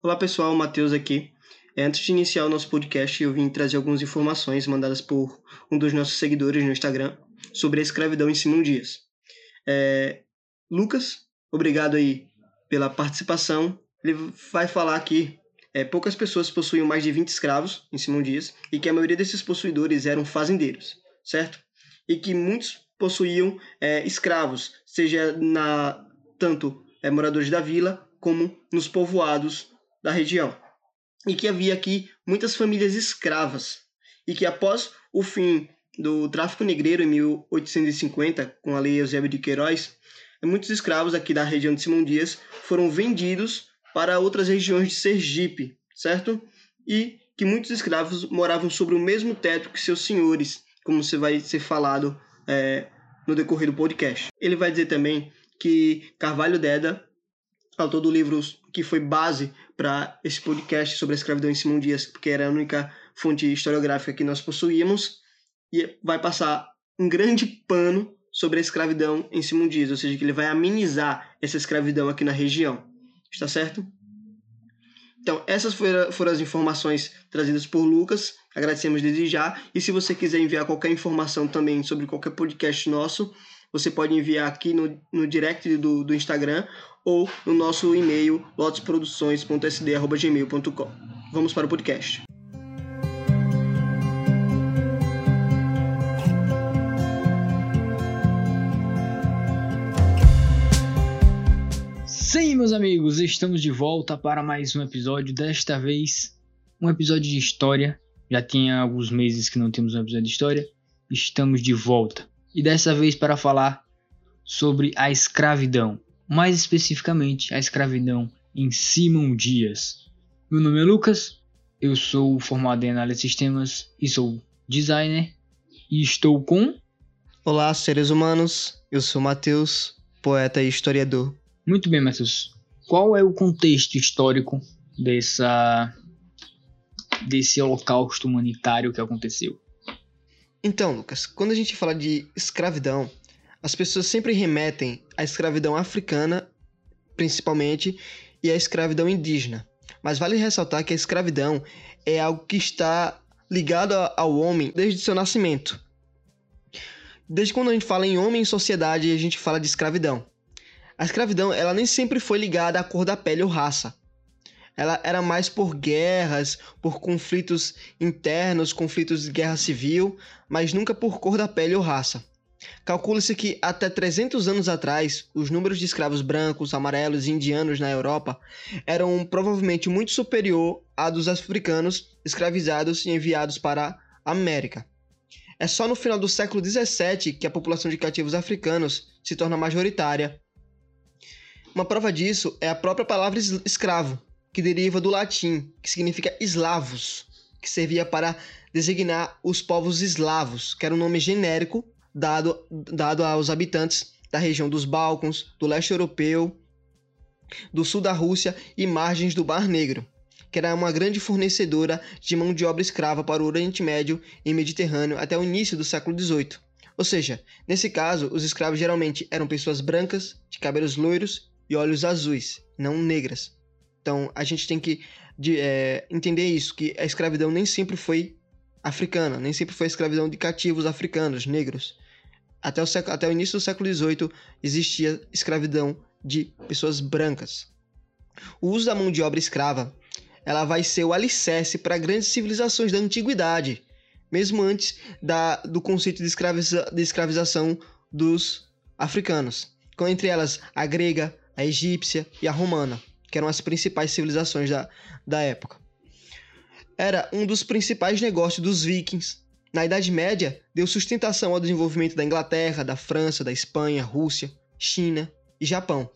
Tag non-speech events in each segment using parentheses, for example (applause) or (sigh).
Olá pessoal, Matheus aqui. É, antes de iniciar o nosso podcast, eu vim trazer algumas informações mandadas por um dos nossos seguidores no Instagram sobre a escravidão em Simão Dias. É, Lucas, obrigado aí pela participação. Ele vai falar aqui é, poucas pessoas possuíam mais de 20 escravos em Simão Dias e que a maioria desses possuidores eram fazendeiros, certo? E que muitos possuíam é, escravos, seja na tanto é, moradores da vila como nos povoados da região e que havia aqui muitas famílias escravas e que após o fim do tráfico negreiro em 1850, com a lei Eusébio de Queiroz, muitos escravos aqui da região de Simão Dias foram vendidos para outras regiões de Sergipe, certo? E que muitos escravos moravam sobre o mesmo teto que seus senhores, como você vai ser falado é, no decorrer do podcast. Ele vai dizer também que Carvalho Deda, autor do livro que foi base para esse podcast sobre a escravidão em Simão Dias, porque era a única fonte historiográfica que nós possuíamos, e vai passar um grande pano sobre a escravidão em Simão Dias, ou seja, que ele vai amenizar essa escravidão aqui na região. Está certo? Então, essas foram as informações trazidas por Lucas. Agradecemos desde já. E se você quiser enviar qualquer informação também sobre qualquer podcast nosso, você pode enviar aqui no, no direct do, do Instagram ou no nosso e-mail lotosproduções.sd.gmail.com. Vamos para o podcast. Sim, meus amigos, estamos de volta para mais um episódio. Desta vez, um episódio de história. Já tinha alguns meses que não temos um episódio de história. Estamos de volta. E dessa vez para falar sobre a escravidão mais especificamente a escravidão em Simão Dias. Meu nome é Lucas, eu sou formado em análise de sistemas e sou designer e estou com. Olá, seres humanos, eu sou Matheus, poeta e historiador. Muito bem, Matheus. Qual é o contexto histórico dessa desse holocausto humanitário que aconteceu? Então, Lucas, quando a gente fala de escravidão, as pessoas sempre remetem à escravidão africana, principalmente, e à escravidão indígena. Mas vale ressaltar que a escravidão é algo que está ligado ao homem desde seu nascimento. Desde quando a gente fala em homem e sociedade, a gente fala de escravidão. A escravidão, ela nem sempre foi ligada à cor da pele ou raça. Ela era mais por guerras, por conflitos internos, conflitos de guerra civil, mas nunca por cor da pele ou raça. Calcula-se que até 300 anos atrás, os números de escravos brancos, amarelos e indianos na Europa eram provavelmente muito superior a dos africanos escravizados e enviados para a América. É só no final do século 17 que a população de cativos africanos se torna majoritária. Uma prova disso é a própria palavra escravo, que deriva do latim, que significa eslavos, que servia para designar os povos eslavos, que era um nome genérico dado, dado aos habitantes da região dos Balcãs, do leste europeu, do sul da Rússia e margens do Mar Negro, que era uma grande fornecedora de mão de obra escrava para o Oriente Médio e Mediterrâneo até o início do século XVIII. Ou seja, nesse caso, os escravos geralmente eram pessoas brancas, de cabelos loiros e olhos azuis, não negras. Então a gente tem que de, é, entender isso, que a escravidão nem sempre foi africana, nem sempre foi a escravidão de cativos africanos, negros. Até o, século, até o início do século XVIII existia escravidão de pessoas brancas. O uso da mão de obra escrava ela vai ser o alicerce para grandes civilizações da antiguidade, mesmo antes da, do conceito de, escraviza, de escravização dos africanos, com entre elas a grega, a egípcia e a romana, que eram as principais civilizações da, da época era um dos principais negócios dos vikings. Na Idade Média, deu sustentação ao desenvolvimento da Inglaterra, da França, da Espanha, Rússia, China e Japão.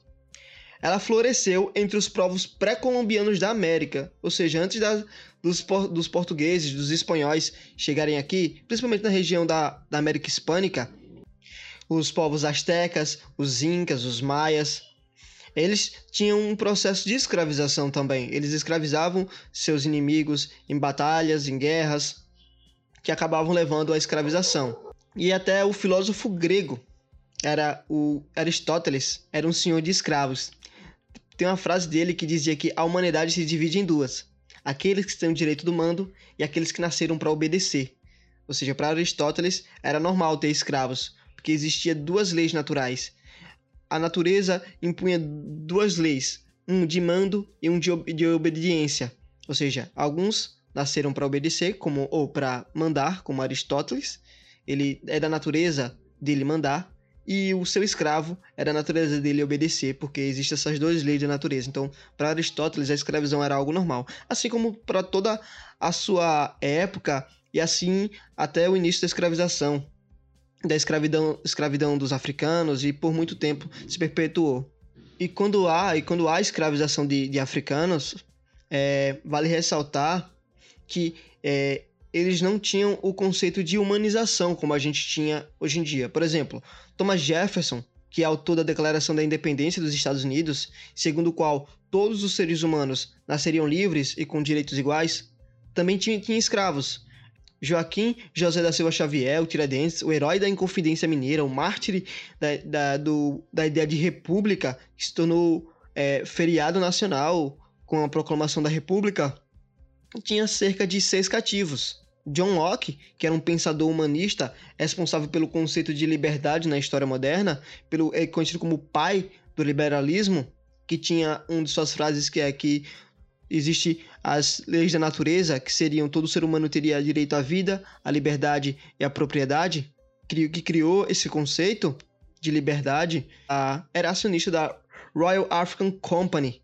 Ela floresceu entre os povos pré-colombianos da América, ou seja, antes da, dos, dos, portugueses, dos espanhóis chegarem aqui, principalmente na região da, da América Hispânica, os povos astecas, os incas, os maias, eles tinham um processo de escravização também. Eles escravizavam seus inimigos em batalhas, em guerras, que acabavam levando à escravização. E até o filósofo grego, era o Aristóteles, era um senhor de escravos. tem uma frase dele que dizia que a humanidade se divide em duas: aqueles que têm o direito do mando e aqueles que nasceram para obedecer. Ou seja, para Aristóteles era normal ter escravos, porque existia duas leis naturais. A natureza impunha duas leis, um de mando e um de, de obediência. Ou seja, alguns nasceram para obedecer, como ou para mandar, como Aristóteles. Ele é da natureza dele mandar, e o seu escravo era a natureza dele obedecer, porque existem essas duas leis da natureza. Então, para Aristóteles, a escravidão era algo normal, assim como para toda a sua época e assim até o início da escravização, da escravidão, escravidão dos africanos e por muito tempo se perpetuou. E quando há e quando há escravização de, de africanos, é, vale ressaltar que é, eles não tinham o conceito de humanização como a gente tinha hoje em dia. Por exemplo, Thomas Jefferson, que é autor da Declaração da Independência dos Estados Unidos, segundo o qual todos os seres humanos nasceriam livres e com direitos iguais, também tinha, tinha escravos. Joaquim José da Silva Xavier, o Tiradentes, o herói da Inconfidência Mineira, o mártir da, da, do, da ideia de república, que se tornou é, feriado nacional com a proclamação da República, tinha cerca de seis cativos. John Locke, que era um pensador humanista responsável pelo conceito de liberdade na história moderna, pelo é conhecido como pai do liberalismo, que tinha uma de suas frases que é que existe as leis da natureza, que seriam todo ser humano teria direito à vida, à liberdade e à propriedade, que criou esse conceito de liberdade, a, era acionista da Royal African Company,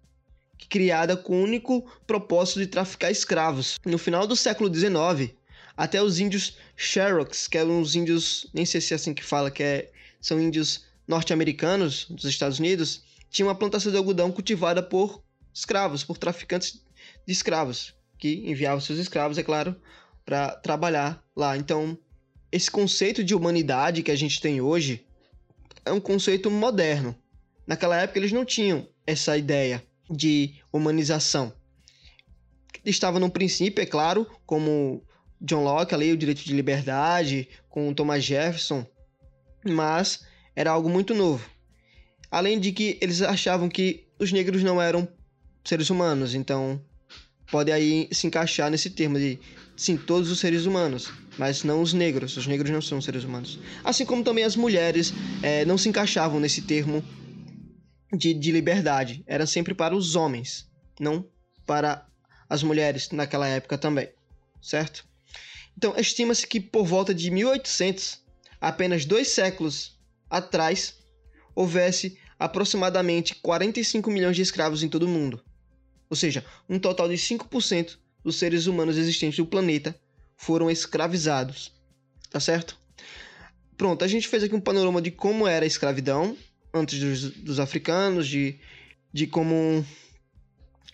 criada com o único propósito de traficar escravos. No final do século XIX, até os índios Cherokees, que eram os índios, nem sei se é assim que fala, que é, são índios norte-americanos dos Estados Unidos, tinha uma plantação de algodão cultivada por escravos, por traficantes de escravos, que enviavam seus escravos, é claro, para trabalhar lá. Então, esse conceito de humanidade que a gente tem hoje é um conceito moderno. Naquela época eles não tinham essa ideia de humanização. Estava no princípio, é claro, como John Locke, a lei o direito de liberdade, com Thomas Jefferson, mas era algo muito novo. Além de que eles achavam que os negros não eram seres humanos, então pode aí se encaixar nesse termo de sim, todos os seres humanos, mas não os negros. Os negros não são seres humanos. Assim como também as mulheres é, não se encaixavam nesse termo de, de liberdade. Era sempre para os homens, não para as mulheres naquela época também, certo? Então, estima-se que por volta de 1800, apenas dois séculos atrás, houvesse aproximadamente 45 milhões de escravos em todo o mundo. Ou seja, um total de 5% dos seres humanos existentes do planeta foram escravizados. Tá certo? Pronto, a gente fez aqui um panorama de como era a escravidão antes dos, dos africanos, de, de como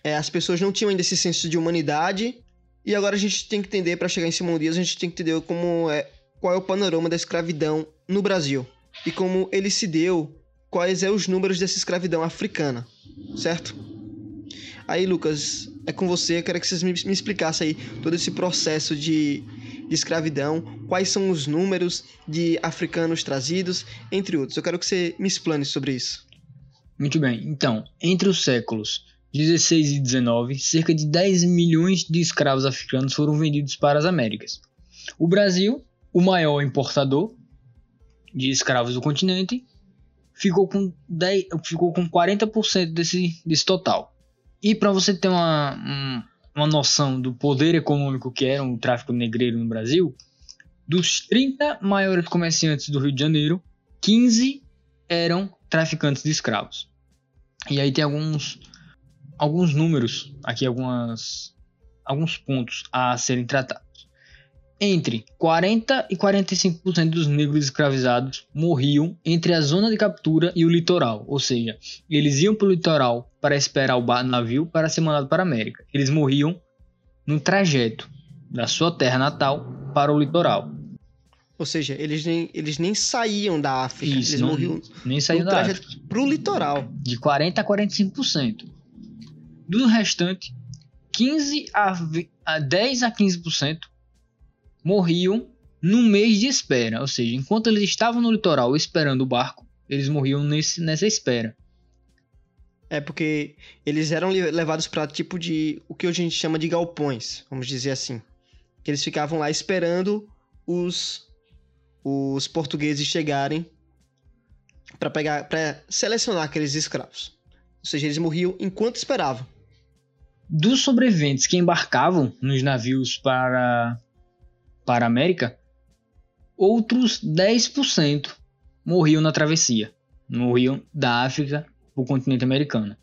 é, as pessoas não tinham ainda esse senso de humanidade e agora a gente tem que entender, para chegar em Simão Dias, a gente tem que entender como é, qual é o panorama da escravidão no Brasil e como ele se deu, quais são é os números dessa escravidão africana, certo? Aí, Lucas, é com você, eu quero que vocês me, me explicassem aí todo esse processo de, de escravidão, quais são os números de africanos trazidos, entre outros. Eu quero que você me explane sobre isso. Muito bem. Então, entre os séculos 16 e 19, cerca de 10 milhões de escravos africanos foram vendidos para as Américas. O Brasil, o maior importador de escravos do continente, ficou com, 10, ficou com 40% desse, desse total. E para você ter uma, uma noção do poder econômico que era o tráfico negreiro no Brasil, dos 30 maiores comerciantes do Rio de Janeiro, 15 eram traficantes de escravos. E aí tem alguns alguns números, aqui algumas, alguns pontos a serem tratados. Entre 40 e 45% dos negros escravizados morriam entre a zona de captura e o litoral, ou seja, eles iam para o litoral para esperar o navio para ser mandado para a América. Eles morriam no trajeto da sua terra natal para o litoral. Ou seja, eles nem, eles nem saíam da África, Isso, eles não, morriam nem saíam da África. para o litoral. De 40 a 45%. Do restante, 15 a, a 10 a 15% morriam no mês de espera, ou seja, enquanto eles estavam no litoral esperando o barco, eles morriam nesse, nessa espera. É porque eles eram levados para tipo de o que hoje a gente chama de galpões, vamos dizer assim. Que eles ficavam lá esperando os os portugueses chegarem para pegar para selecionar aqueles escravos. Ou seja, eles morriam enquanto esperavam. Dos sobreviventes que embarcavam nos navios para para a América, outros 10% morriam na travessia. Morriam da África para o continente americano.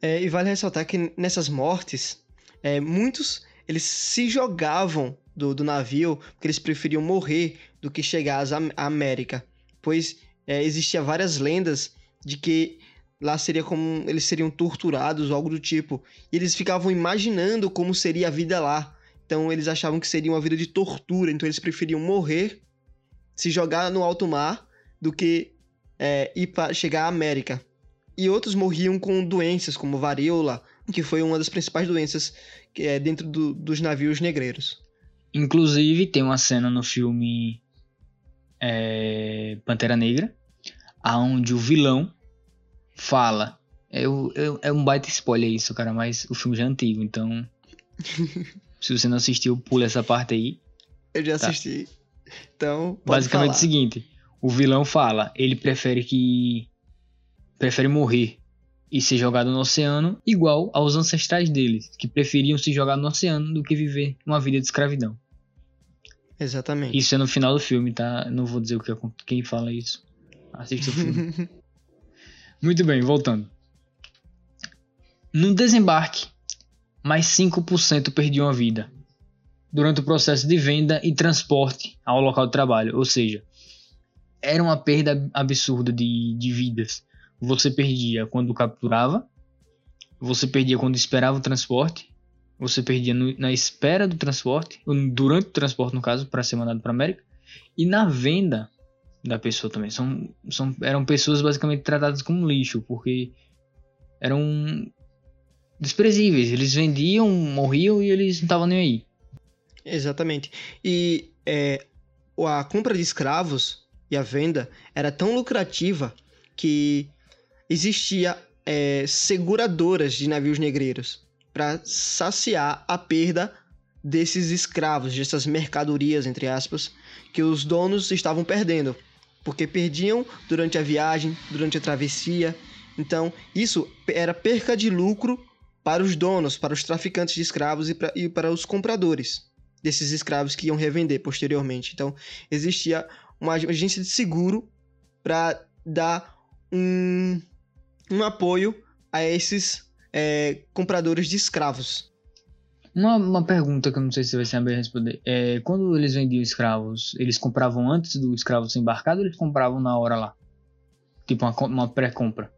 É, e vale ressaltar que nessas mortes, é, muitos eles se jogavam do, do, navio porque eles preferiam morrer do que chegar à América, pois é, existia várias lendas de que lá seria como eles seriam torturados algo do tipo, e eles ficavam imaginando como seria a vida lá. Então eles achavam que seria uma vida de tortura, então eles preferiam morrer, se jogar no alto mar, do que é, ir para chegar à América. E outros morriam com doenças como varíola, que foi uma das principais doenças que é dentro do, dos navios negreiros. Inclusive tem uma cena no filme é, Pantera Negra, aonde o vilão fala. É, é, é um baita spoiler isso, cara, mas o filme já é antigo, então (laughs) Se você não assistiu, pula essa parte aí. Eu já tá. assisti. Então, basicamente falar. é o seguinte: o vilão fala, ele prefere que prefere morrer e ser jogado no oceano, igual aos ancestrais deles, que preferiam se jogar no oceano do que viver uma vida de escravidão. Exatamente. Isso é no final do filme, tá? Não vou dizer o que quem fala isso. Assista o filme. (laughs) Muito bem, voltando. No desembarque mais 5% perdiam a vida durante o processo de venda e transporte ao local de trabalho. Ou seja, era uma perda absurda de, de vidas. Você perdia quando capturava, você perdia quando esperava o transporte, você perdia no, na espera do transporte, durante o transporte, no caso, para ser mandado para América, e na venda da pessoa também. São, são, eram pessoas basicamente tratadas como lixo, porque eram desprezíveis. Eles vendiam, morriam e eles não estavam nem aí. Exatamente. E é, a compra de escravos e a venda era tão lucrativa que existia é, seguradoras de navios negreiros para saciar a perda desses escravos, dessas mercadorias, entre aspas, que os donos estavam perdendo. Porque perdiam durante a viagem, durante a travessia. Então, isso era perca de lucro para os donos, para os traficantes de escravos e, pra, e para os compradores desses escravos que iam revender posteriormente. Então, existia uma agência de seguro para dar um, um apoio a esses é, compradores de escravos. Uma, uma pergunta que eu não sei se você vai saber responder. É, quando eles vendiam escravos, eles compravam antes do escravo ser embarcado ou eles compravam na hora lá? Tipo uma, uma pré-compra?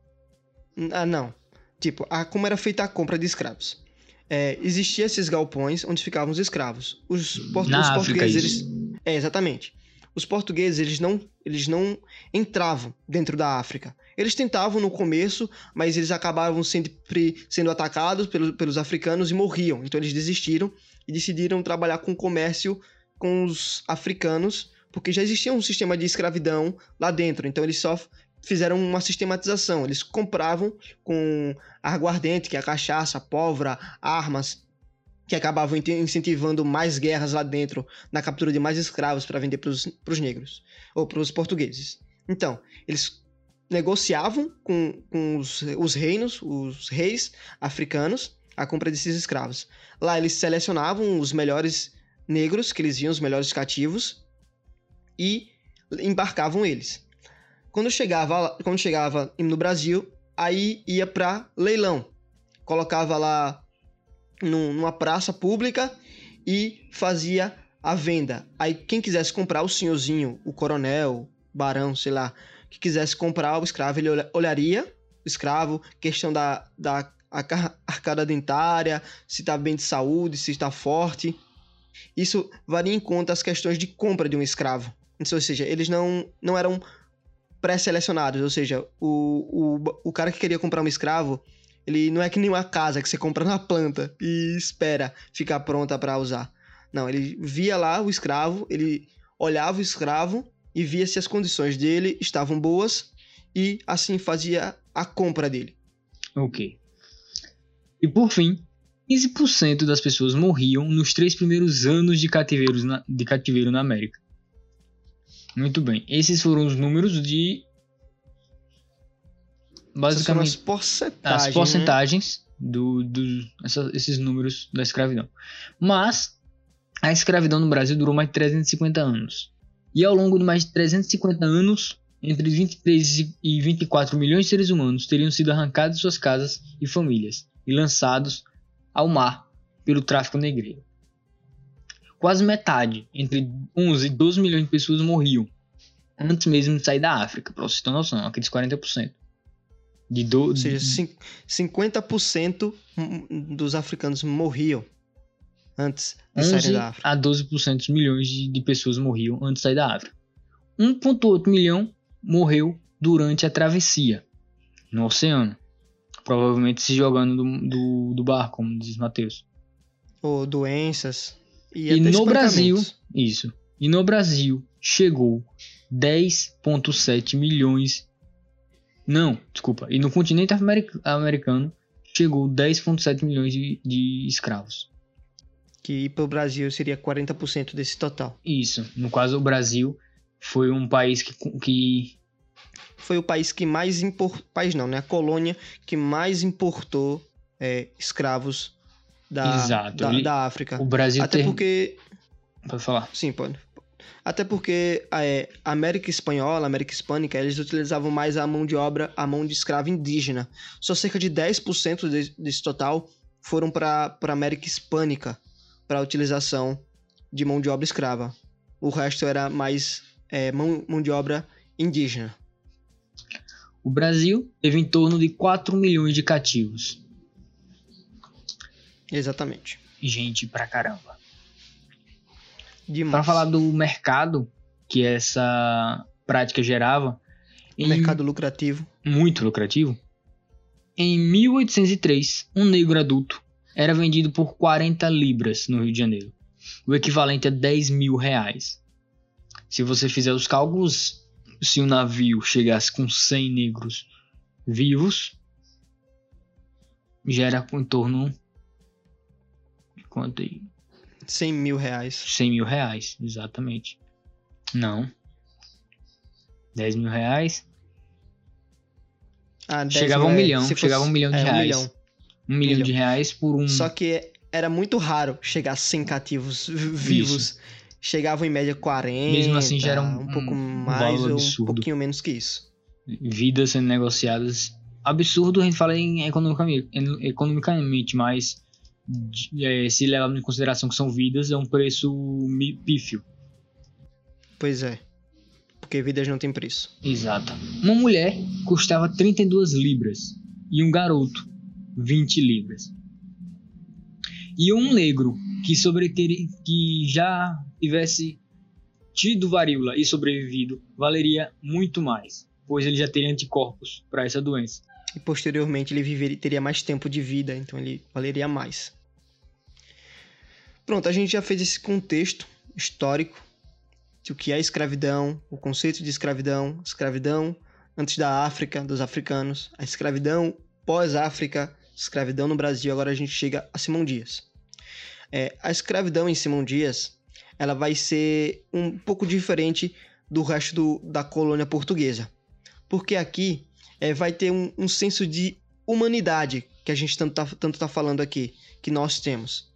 Ah, não. Tipo, a, como era feita a compra de escravos. É, existia esses galpões onde ficavam os escravos. Os, por, os África, portugueses, eles. É, exatamente. Os portugueses, eles não, eles não entravam dentro da África. Eles tentavam no começo, mas eles acabavam sempre sendo atacados pelos, pelos africanos e morriam. Então eles desistiram e decidiram trabalhar com comércio com os africanos, porque já existia um sistema de escravidão lá dentro. Então eles só fizeram uma sistematização. Eles compravam com aguardente, que é cachaça, pólvora, armas, que acabavam incentivando mais guerras lá dentro, na captura de mais escravos para vender para os negros, ou para os portugueses. Então, eles negociavam com, com os, os reinos, os reis africanos, a compra desses escravos. Lá eles selecionavam os melhores negros, que eles viam os melhores cativos, e embarcavam eles. Quando chegava, quando chegava no Brasil, aí ia para leilão. Colocava lá num, numa praça pública e fazia a venda. Aí quem quisesse comprar, o senhorzinho, o coronel, barão, sei lá, que quisesse comprar o escravo, ele olharia o escravo, questão da, da arcada dentária, se está bem de saúde, se está forte. Isso varia em conta as questões de compra de um escravo. Ou seja, eles não, não eram pré-selecionados, ou seja, o, o, o cara que queria comprar um escravo, ele não é que nem uma casa que você compra na planta e espera ficar pronta para usar. Não, ele via lá o escravo, ele olhava o escravo e via se as condições dele estavam boas e assim fazia a compra dele. Ok. E por fim, 15% das pessoas morriam nos três primeiros anos de, cativeiros na, de cativeiro na América. Muito bem. Esses foram os números de. Basicamente. Essas as porcentagens. As porcentagens né? do, do, essa, esses números da escravidão. Mas a escravidão no Brasil durou mais de 350 anos. E ao longo de mais de 350 anos, entre 23 e 24 milhões de seres humanos teriam sido arrancados de suas casas e famílias e lançados ao mar pelo tráfico negreiro. Quase metade, entre 11 e 12 milhões de pessoas morriam antes mesmo de sair da África, para vocês terem noção, aqueles 40%. De do... Ou seja, 50% dos africanos morriam antes de sair da África. a 12% dos milhões de, de pessoas morriam antes de sair da África. 1,8 milhão morreu durante a travessia no oceano. Provavelmente se jogando do, do, do barco, como diz Matheus. Ou doenças. E, e no Brasil, isso. E no Brasil chegou 10,7 milhões. Não, desculpa. E no continente americano chegou 10,7 milhões de, de escravos. Que para o Brasil seria 40% desse total. Isso. No caso, o Brasil foi um país que, que foi o país que mais importou, país não, né? A colônia que mais importou é, escravos da, Exato. Da, da África. O Brasil Até tem... porque... Pode falar. Sim, pode. Até porque a é, América Espanhola, América Hispânica, eles utilizavam mais a mão de obra, a mão de escravo indígena. Só cerca de 10% de, desse total foram para a América Hispânica, para a utilização de mão de obra escrava. O resto era mais é, mão, mão de obra indígena. O Brasil teve em torno de 4 milhões de cativos. Exatamente. Gente pra caramba. Para falar do mercado que essa prática gerava. Um mercado lucrativo. Muito lucrativo. Em 1803, um negro adulto era vendido por 40 libras no Rio de Janeiro, o equivalente a 10 mil reais. Se você fizer os cálculos, se um navio chegasse com 100 negros vivos, gera em torno quanto aí? 100 mil reais. 100 mil reais, exatamente. Não. 10 mil reais. Ah, chegava a um milhão. Chegava a um milhão de é, reais. Um milhão. Um milhão, milhão de reais por um. Só que era muito raro chegar a 100 cativos vivos. Isso chegavam em média 40. Mesmo assim já era um, um pouco mais um ou um pouquinho menos que isso. Vidas sendo negociadas. Absurdo a gente fala em economicamente, economicamente mas é, se levar em consideração que são vidas, é um preço pífio. Pois é. Porque vidas não têm preço. Exato. Uma mulher custava 32 libras e um garoto 20 libras. E um negro que, sobre que já tivesse tido varíola e sobrevivido valeria muito mais, pois ele já teria anticorpos para essa doença. E posteriormente ele viveria, teria mais tempo de vida, então ele valeria mais. Pronto, a gente já fez esse contexto histórico de o que é escravidão, o conceito de escravidão, escravidão antes da África, dos africanos, a escravidão pós-África, escravidão no Brasil, agora a gente chega a Simão Dias. É, a escravidão em Simão Dias ela vai ser um pouco diferente do resto do, da colônia portuguesa. Porque aqui é, vai ter um, um, senso de humanidade que a gente tanto está tá falando aqui, que nós temos.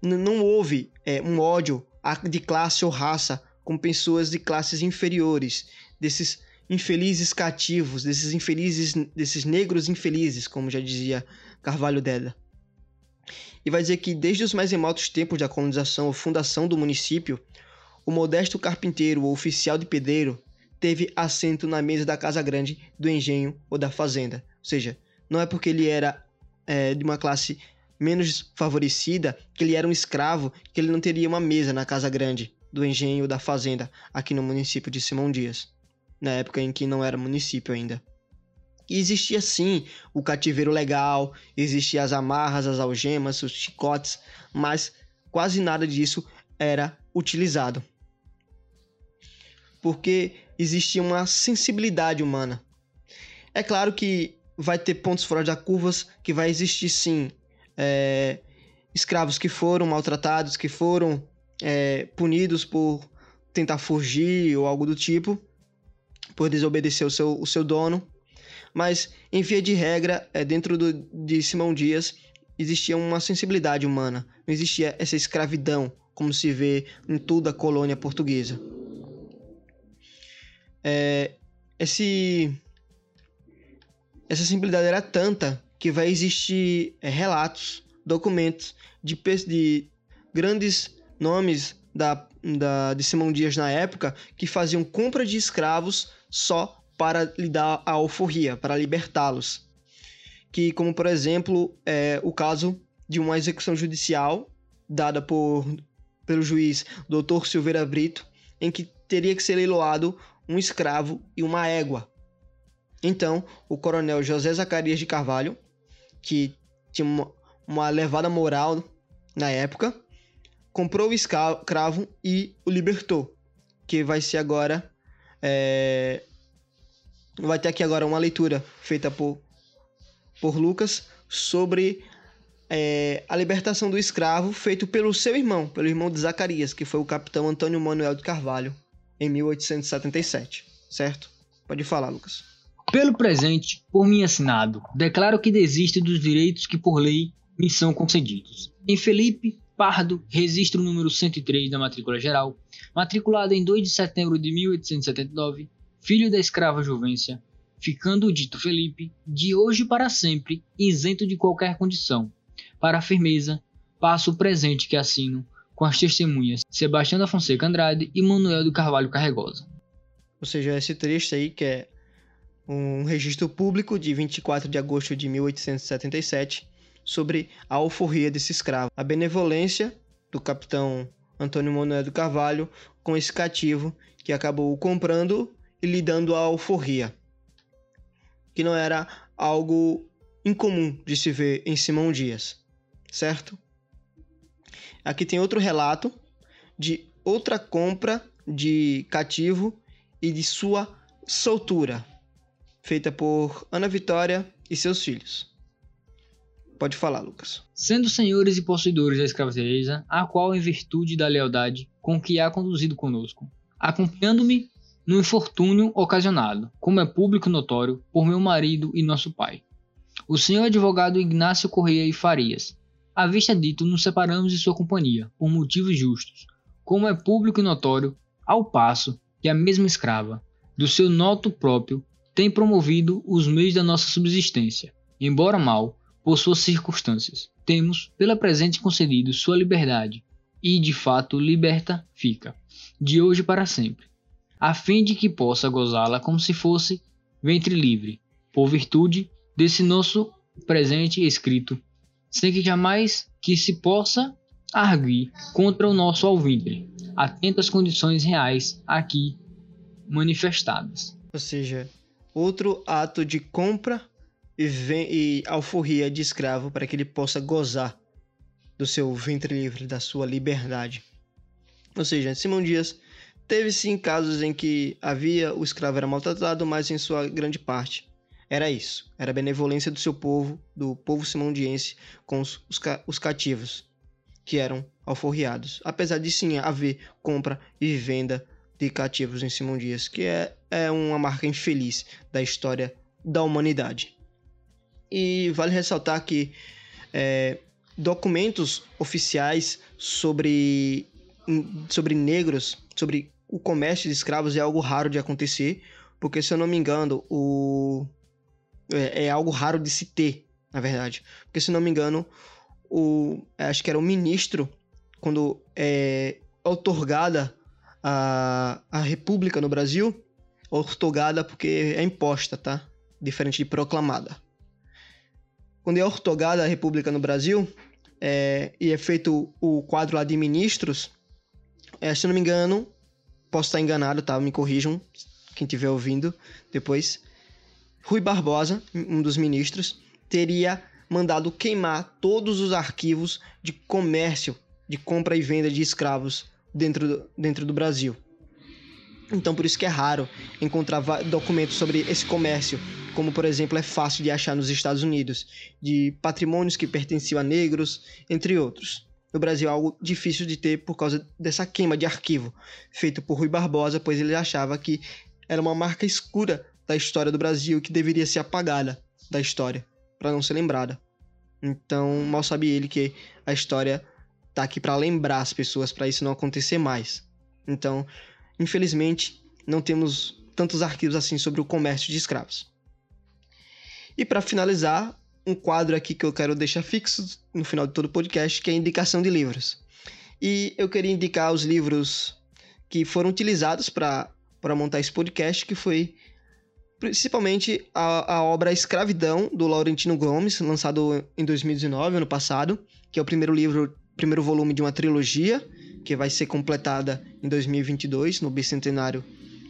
Não houve é, um ódio de classe ou raça com pessoas de classes inferiores, desses infelizes cativos, desses infelizes, desses negros infelizes, como já dizia Carvalho Deda e vai dizer que desde os mais remotos tempos da colonização ou fundação do município, o modesto carpinteiro ou oficial de pedreiro teve assento na mesa da casa grande, do engenho ou da fazenda. Ou seja, não é porque ele era é, de uma classe menos favorecida que ele era um escravo que ele não teria uma mesa na casa grande, do engenho da fazenda, aqui no município de Simão Dias, na época em que não era município ainda. E existia sim o cativeiro legal, existiam as amarras, as algemas, os chicotes, mas quase nada disso era utilizado. Porque existia uma sensibilidade humana. É claro que vai ter pontos fora da curvas, que vai existir sim é, escravos que foram maltratados, que foram é, punidos por tentar fugir ou algo do tipo, por desobedecer o seu, o seu dono. Mas, em via de regra, é, dentro do, de Simão Dias, existia uma sensibilidade humana, não existia essa escravidão, como se vê em toda a colônia portuguesa. É, esse, essa simplicidade era tanta que vai existir é, relatos, documentos de, de grandes nomes da, da, de Simão Dias na época que faziam compra de escravos só para lhe dar a alforria, para libertá-los. Que, como por exemplo, é o caso de uma execução judicial dada por, pelo juiz Dr. Silveira Brito, em que teria que ser leiloado um escravo e uma égua. Então, o coronel José Zacarias de Carvalho, que tinha uma, uma levada moral na época, comprou o escravo e o libertou, que vai ser agora é... vai ter aqui agora uma leitura feita por por Lucas sobre é, a libertação do escravo feito pelo seu irmão, pelo irmão de Zacarias, que foi o capitão Antônio Manuel de Carvalho, em 1877, certo? Pode falar, Lucas. Pelo presente, por mim assinado, declaro que desisto dos direitos que por lei me são concedidos. Em Felipe Pardo, registro número 103 da matrícula geral, matriculado em 2 de setembro de 1879, filho da escrava Juvência, ficando o dito Felipe, de hoje para sempre, isento de qualquer condição. Para a firmeza, passo o presente que assino com as testemunhas Sebastião da Fonseca Andrade e Manuel do Carvalho Carregosa. Ou seja, esse trecho aí que é um registro público de 24 de agosto de 1877 sobre a alforria desse escravo, a benevolência do capitão Antônio Manuel do Carvalho com esse cativo que acabou comprando e lhe dando a alforria, que não era algo incomum de se ver em Simão Dias, certo? Aqui tem outro relato de outra compra de cativo e de sua soltura, feita por Ana Vitória e seus filhos. Pode falar, Lucas. Sendo senhores e possuidores da escraviteza, a qual, em virtude da lealdade com que há conduzido conosco, acompanhando-me no infortúnio ocasionado, como é público notório, por meu marido e nosso pai. O senhor advogado Ignácio Correia e Farias, à vista dito, nos separamos de sua companhia, por motivos justos, como é público e notório, ao passo que a mesma escrava, do seu noto próprio, tem promovido os meios da nossa subsistência, embora mal, por suas circunstâncias. Temos, pela presente concedido, sua liberdade, e de fato liberta fica, de hoje para sempre, a fim de que possa gozá-la como se fosse ventre livre, por virtude desse nosso presente escrito sem que jamais que se possa arguir contra o nosso alvitre, atento às condições reais aqui manifestadas. Ou seja, outro ato de compra e, e alforria de escravo para que ele possa gozar do seu ventre livre, da sua liberdade. Ou seja, Simão Dias teve sim casos em que havia o escravo era maltratado, mas em sua grande parte era isso. Era a benevolência do seu povo, do povo simondiense, com os, os, os cativos, que eram alforriados. Apesar de sim haver compra e venda de cativos em Simão Dias, que é, é uma marca infeliz da história da humanidade. E vale ressaltar que é, documentos oficiais sobre, sobre negros, sobre o comércio de escravos é algo raro de acontecer, porque se eu não me engano, o é, é, algo raro de se ter, na verdade. Porque, se não me engano, o, acho que era o ministro, quando é otorgada a, a república no Brasil, otorgada porque é imposta, tá? Diferente de proclamada. Quando é otorgada a república no Brasil, é, e é feito o quadro lá de ministros, é, se não me engano, posso estar enganado, tá? Me corrijam, quem estiver ouvindo depois. Rui Barbosa, um dos ministros, teria mandado queimar todos os arquivos de comércio, de compra e venda de escravos dentro do, dentro do Brasil. Então, por isso que é raro encontrar documentos sobre esse comércio como por exemplo é fácil de achar nos Estados Unidos, de patrimônios que pertenciam a negros, entre outros. No Brasil é algo difícil de ter por causa dessa queima de arquivo feito por Rui Barbosa, pois ele achava que era uma marca escura da história do Brasil que deveria ser apagada da história para não ser lembrada. Então, mal sabe ele que a história tá aqui para lembrar as pessoas para isso não acontecer mais. Então, infelizmente, não temos tantos arquivos assim sobre o comércio de escravos. E para finalizar, um quadro aqui que eu quero deixar fixo no final de todo o podcast, que é a indicação de livros. E eu queria indicar os livros que foram utilizados para montar esse podcast, que foi principalmente a, a obra Escravidão, do Laurentino Gomes, lançado em 2019, ano passado, que é o primeiro livro, primeiro volume de uma trilogia, que vai ser completada em 2022, no bicentenário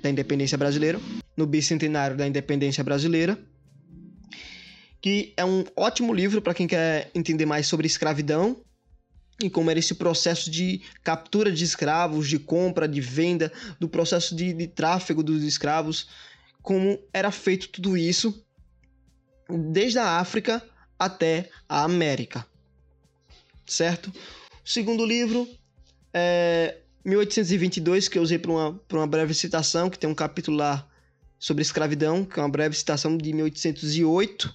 da independência brasileira, no bicentenário da independência brasileira, que é um ótimo livro para quem quer entender mais sobre escravidão e como era esse processo de captura de escravos, de compra, de venda, do processo de, de tráfego dos escravos, como era feito tudo isso desde a África até a América. Certo? O segundo livro é 1822, que eu usei para uma, uma breve citação, que tem um capítulo lá sobre escravidão, que é uma breve citação de 1808,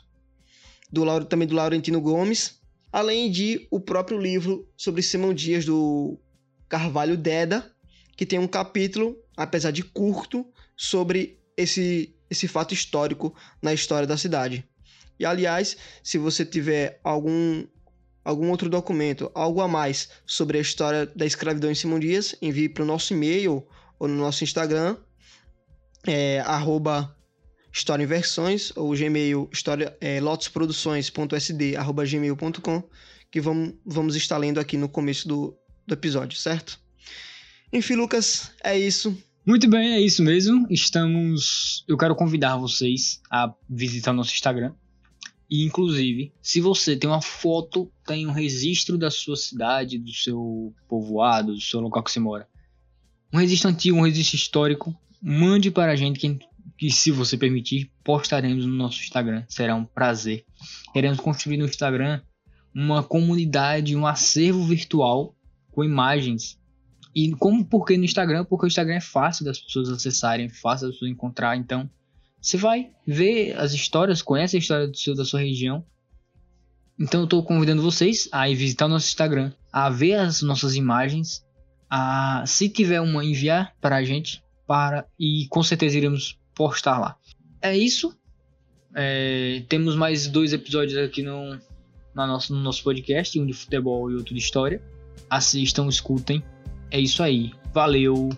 do, também do Laurentino Gomes, além de o próprio livro sobre Simão Dias, do Carvalho Deda, que tem um capítulo, apesar de curto, sobre esse, esse fato histórico na história da cidade. E aliás, se você tiver algum algum outro documento, algo a mais sobre a história da escravidão em Simão Dias, envie para o nosso e-mail ou no nosso Instagram, é, arroba História em Versões, ou gmail, história, é, arroba gmail.com, que vamos, vamos estar lendo aqui no começo do, do episódio, certo? Enfim, Lucas, é isso. Muito bem, é isso mesmo. Estamos. Eu quero convidar vocês a visitar o nosso Instagram. E, inclusive, se você tem uma foto, tem um registro da sua cidade, do seu povoado, do seu local que você mora, um registro antigo, um registro histórico, mande para a gente que, que, se você permitir, postaremos no nosso Instagram. Será um prazer. Queremos construir no Instagram uma comunidade, um acervo virtual com imagens e como por que no Instagram? Porque o Instagram é fácil das pessoas acessarem, fácil das pessoas encontrar. Então, você vai ver as histórias, conhece a história do seu, da sua região. Então, eu estou convidando vocês a ir visitar o nosso Instagram, a ver as nossas imagens, a se tiver uma enviar para a gente, para e com certeza iremos postar lá. É isso. É, temos mais dois episódios aqui no, na nosso, no nosso podcast, um de futebol e outro de história. Assistam, escutem. É isso aí. Valeu.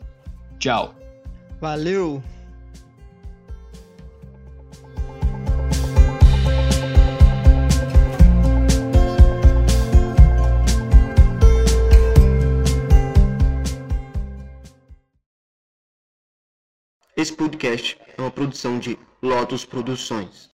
Tchau. Valeu. Esse podcast é uma produção de Lotus Produções.